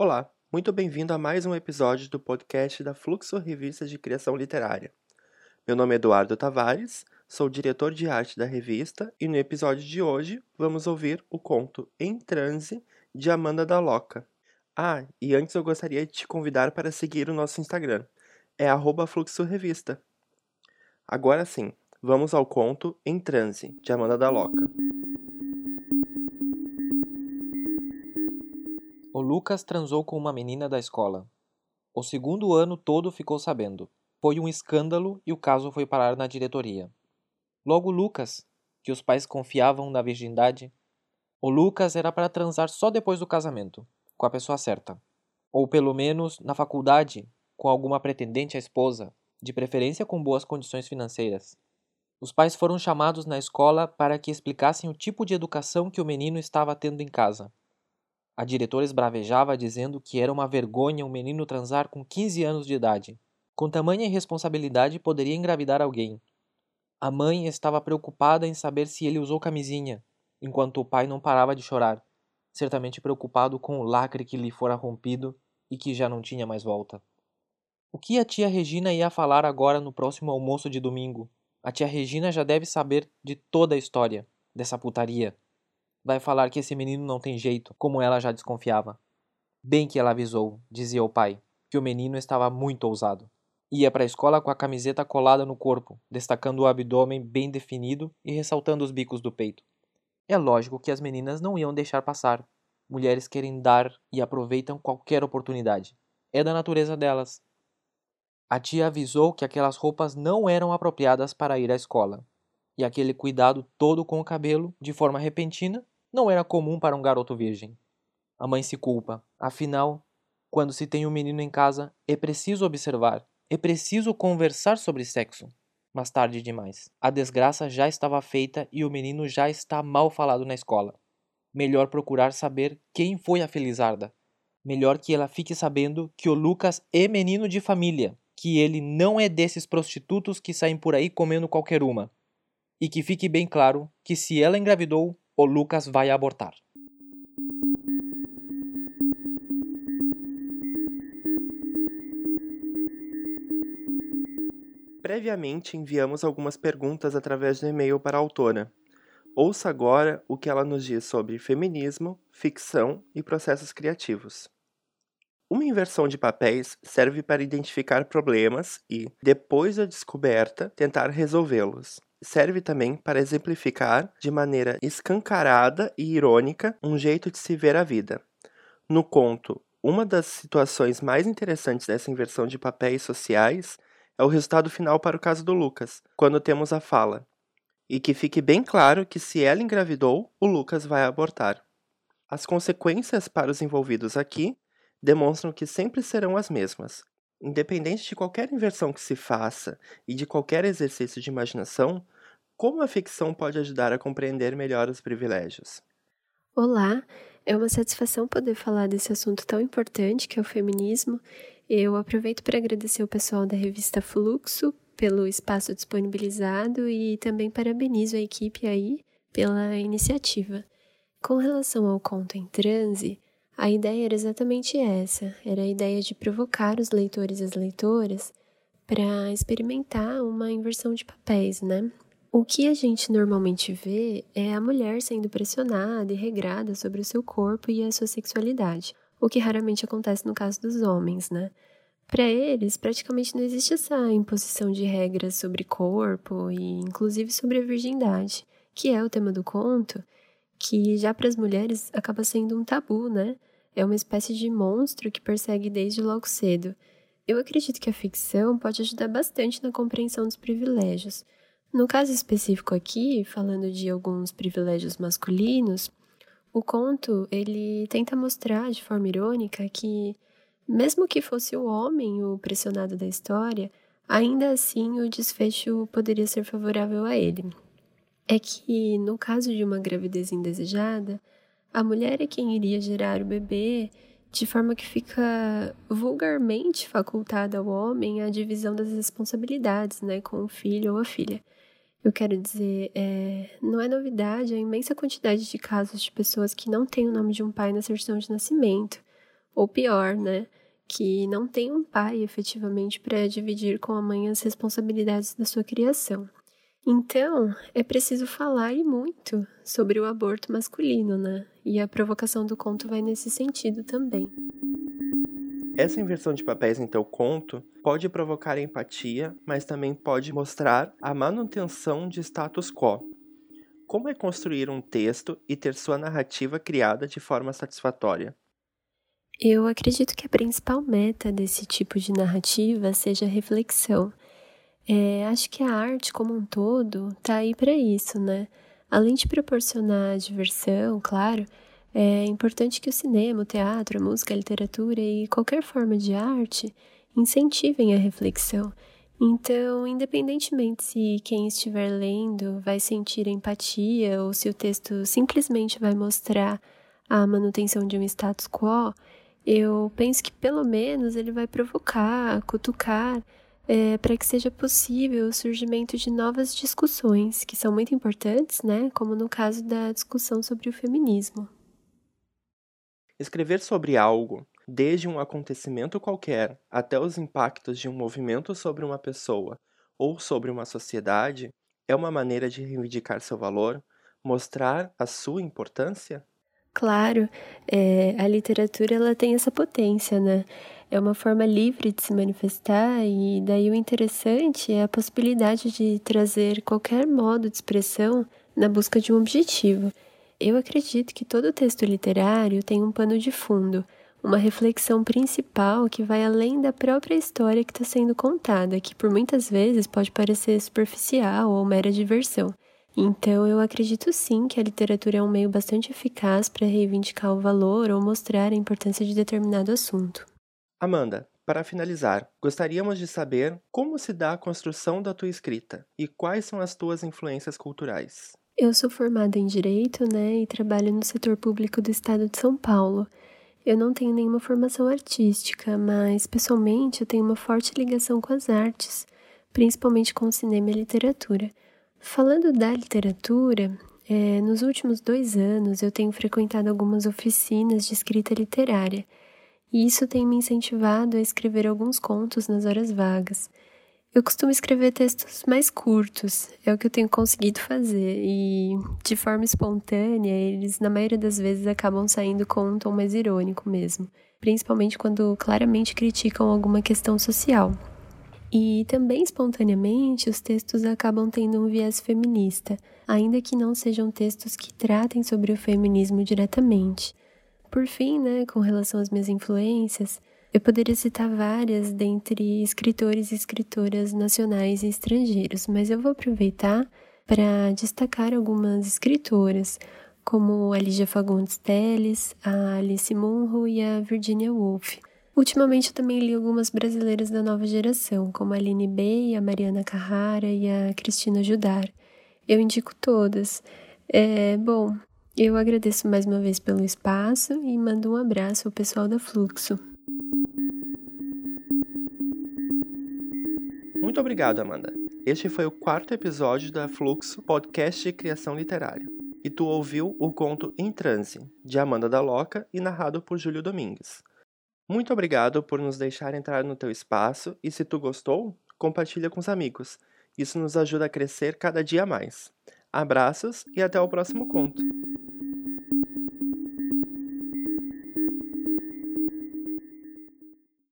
Olá, muito bem-vindo a mais um episódio do podcast da Fluxo Revista de Criação Literária. Meu nome é Eduardo Tavares, sou diretor de arte da revista e no episódio de hoje vamos ouvir o conto Em Transe de Amanda da Loca. Ah, e antes eu gostaria de te convidar para seguir o nosso Instagram, é @fluxorevista. Agora sim, vamos ao conto Em Transe de Amanda da Loca. O Lucas transou com uma menina da escola. O segundo ano todo ficou sabendo. Foi um escândalo e o caso foi parar na diretoria. Logo Lucas, que os pais confiavam na virgindade, o Lucas era para transar só depois do casamento, com a pessoa certa. Ou pelo menos na faculdade, com alguma pretendente à esposa, de preferência com boas condições financeiras. Os pais foram chamados na escola para que explicassem o tipo de educação que o menino estava tendo em casa. A diretora esbravejava dizendo que era uma vergonha um menino transar com 15 anos de idade. Com tamanha irresponsabilidade poderia engravidar alguém. A mãe estava preocupada em saber se ele usou camisinha, enquanto o pai não parava de chorar, certamente preocupado com o lacre que lhe fora rompido e que já não tinha mais volta. O que a tia Regina ia falar agora no próximo almoço de domingo? A tia Regina já deve saber de toda a história dessa putaria. Vai falar que esse menino não tem jeito, como ela já desconfiava. Bem que ela avisou, dizia o pai, que o menino estava muito ousado. Ia para a escola com a camiseta colada no corpo, destacando o abdômen bem definido e ressaltando os bicos do peito. É lógico que as meninas não iam deixar passar. Mulheres querem dar e aproveitam qualquer oportunidade. É da natureza delas. A tia avisou que aquelas roupas não eram apropriadas para ir à escola, e aquele cuidado todo com o cabelo, de forma repentina, não era comum para um garoto virgem. A mãe se culpa. Afinal, quando se tem um menino em casa, é preciso observar, é preciso conversar sobre sexo. Mas tarde demais. A desgraça já estava feita e o menino já está mal falado na escola. Melhor procurar saber quem foi a Felizarda. Melhor que ela fique sabendo que o Lucas é menino de família, que ele não é desses prostitutos que saem por aí comendo qualquer uma. E que fique bem claro que se ela engravidou, o Lucas vai abortar. Previamente enviamos algumas perguntas através do e-mail para a autora. Ouça agora o que ela nos diz sobre feminismo, ficção e processos criativos. Uma inversão de papéis serve para identificar problemas e, depois da descoberta, tentar resolvê-los serve também para exemplificar de maneira escancarada e irônica um jeito de se ver a vida. No conto, uma das situações mais interessantes dessa inversão de papéis sociais é o resultado final para o caso do Lucas, quando temos a fala: E que fique bem claro que se ela engravidou, o Lucas vai abortar. As consequências para os envolvidos aqui demonstram que sempre serão as mesmas, Independente de qualquer inversão que se faça e de qualquer exercício de imaginação, como a ficção pode ajudar a compreender melhor os privilégios? Olá, é uma satisfação poder falar desse assunto tão importante que é o feminismo. Eu aproveito para agradecer o pessoal da revista Fluxo pelo espaço disponibilizado e também parabenizo a equipe aí pela iniciativa. Com relação ao conto em transe, a ideia era exatamente essa: era a ideia de provocar os leitores e as leitoras para experimentar uma inversão de papéis, né? O que a gente normalmente vê é a mulher sendo pressionada e regrada sobre o seu corpo e a sua sexualidade, o que raramente acontece no caso dos homens, né? Para eles, praticamente não existe essa imposição de regras sobre corpo e inclusive sobre a virgindade, que é o tema do conto, que já para as mulheres acaba sendo um tabu, né? É uma espécie de monstro que persegue desde logo cedo. Eu acredito que a ficção pode ajudar bastante na compreensão dos privilégios. No caso específico aqui, falando de alguns privilégios masculinos, o conto ele tenta mostrar de forma irônica que, mesmo que fosse o homem o pressionado da história, ainda assim o desfecho poderia ser favorável a ele. É que, no caso de uma gravidez indesejada, a mulher é quem iria gerar o bebê, de forma que fica vulgarmente facultada ao homem a divisão das responsabilidades, né, com o filho ou a filha. Eu quero dizer, é, não é novidade a imensa quantidade de casos de pessoas que não têm o nome de um pai na certidão de nascimento, Ou pior, né? Que não tem um pai efetivamente para dividir com a mãe as responsabilidades da sua criação. Então, é preciso falar e muito sobre o aborto masculino, né? E a provocação do conto vai nesse sentido também. Essa inversão de papéis em teu conto pode provocar empatia, mas também pode mostrar a manutenção de status quo. Como é construir um texto e ter sua narrativa criada de forma satisfatória? Eu acredito que a principal meta desse tipo de narrativa seja a reflexão. É, acho que a arte como um todo tá aí para isso, né? Além de proporcionar diversão, claro, é importante que o cinema, o teatro, a música, a literatura e qualquer forma de arte incentivem a reflexão. Então, independentemente se quem estiver lendo vai sentir empatia ou se o texto simplesmente vai mostrar a manutenção de um status quo, eu penso que pelo menos ele vai provocar, cutucar, é, para que seja possível o surgimento de novas discussões, que são muito importantes, né? Como no caso da discussão sobre o feminismo. Escrever sobre algo, desde um acontecimento qualquer até os impactos de um movimento sobre uma pessoa ou sobre uma sociedade, é uma maneira de reivindicar seu valor, mostrar a sua importância? Claro, é, a literatura ela tem essa potência, né? É uma forma livre de se manifestar e daí o interessante é a possibilidade de trazer qualquer modo de expressão na busca de um objetivo. Eu acredito que todo texto literário tem um pano de fundo, uma reflexão principal que vai além da própria história que está sendo contada, que por muitas vezes pode parecer superficial ou mera diversão. Então, eu acredito sim que a literatura é um meio bastante eficaz para reivindicar o valor ou mostrar a importância de determinado assunto. Amanda, para finalizar, gostaríamos de saber como se dá a construção da tua escrita e quais são as tuas influências culturais. Eu sou formada em Direito, né, e trabalho no setor público do estado de São Paulo. Eu não tenho nenhuma formação artística, mas pessoalmente eu tenho uma forte ligação com as artes, principalmente com o cinema e a literatura. Falando da literatura, é, nos últimos dois anos eu tenho frequentado algumas oficinas de escrita literária, e isso tem me incentivado a escrever alguns contos nas horas vagas. Eu costumo escrever textos mais curtos, é o que eu tenho conseguido fazer, e de forma espontânea, eles na maioria das vezes acabam saindo com um tom mais irônico mesmo, principalmente quando claramente criticam alguma questão social. E também espontaneamente, os textos acabam tendo um viés feminista, ainda que não sejam textos que tratem sobre o feminismo diretamente. Por fim, né, com relação às minhas influências, eu poderia citar várias dentre escritores e escritoras nacionais e estrangeiros, mas eu vou aproveitar para destacar algumas escritoras, como a Lígia Fagundes Telles, a Alice Munro e a Virginia Woolf. Ultimamente também li algumas brasileiras da nova geração, como a Aline Bey, a Mariana Carrara e a Cristina Judar. Eu indico todas. É, bom, eu agradeço mais uma vez pelo espaço e mando um abraço ao pessoal da Fluxo. Muito obrigado, Amanda. Este foi o quarto episódio da Fluxo Podcast de Criação Literária. E tu ouviu o conto Em Transe, de Amanda da Loca e narrado por Júlio Domingues. Muito obrigado por nos deixar entrar no teu espaço e se tu gostou, compartilha com os amigos. Isso nos ajuda a crescer cada dia mais. Abraços e até o próximo conto.